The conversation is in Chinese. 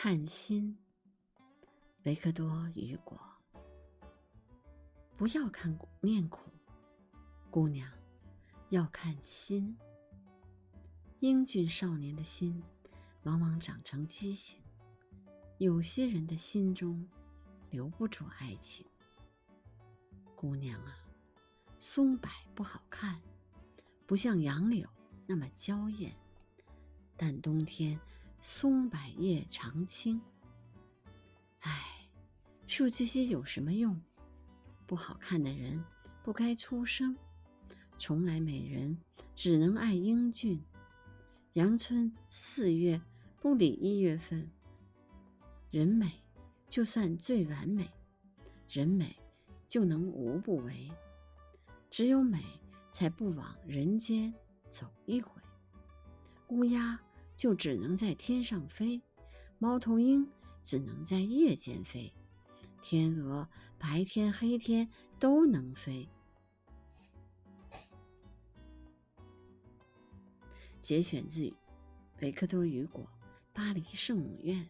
看心，维克多·雨果。不要看面孔，姑娘，要看心。英俊少年的心，往往长成畸形。有些人的心中，留不住爱情。姑娘啊，松柏不好看，不像杨柳那么娇艳，但冬天。松柏叶常青。唉，说这些有什么用？不好看的人不该出生。从来美人只能爱英俊。阳春四月不理一月份。人美就算最完美，人美就能无不为。只有美才不往人间走一回。乌鸦。就只能在天上飞，猫头鹰只能在夜间飞，天鹅白天黑天都能飞。节选自维克多·雨果《巴黎圣母院》。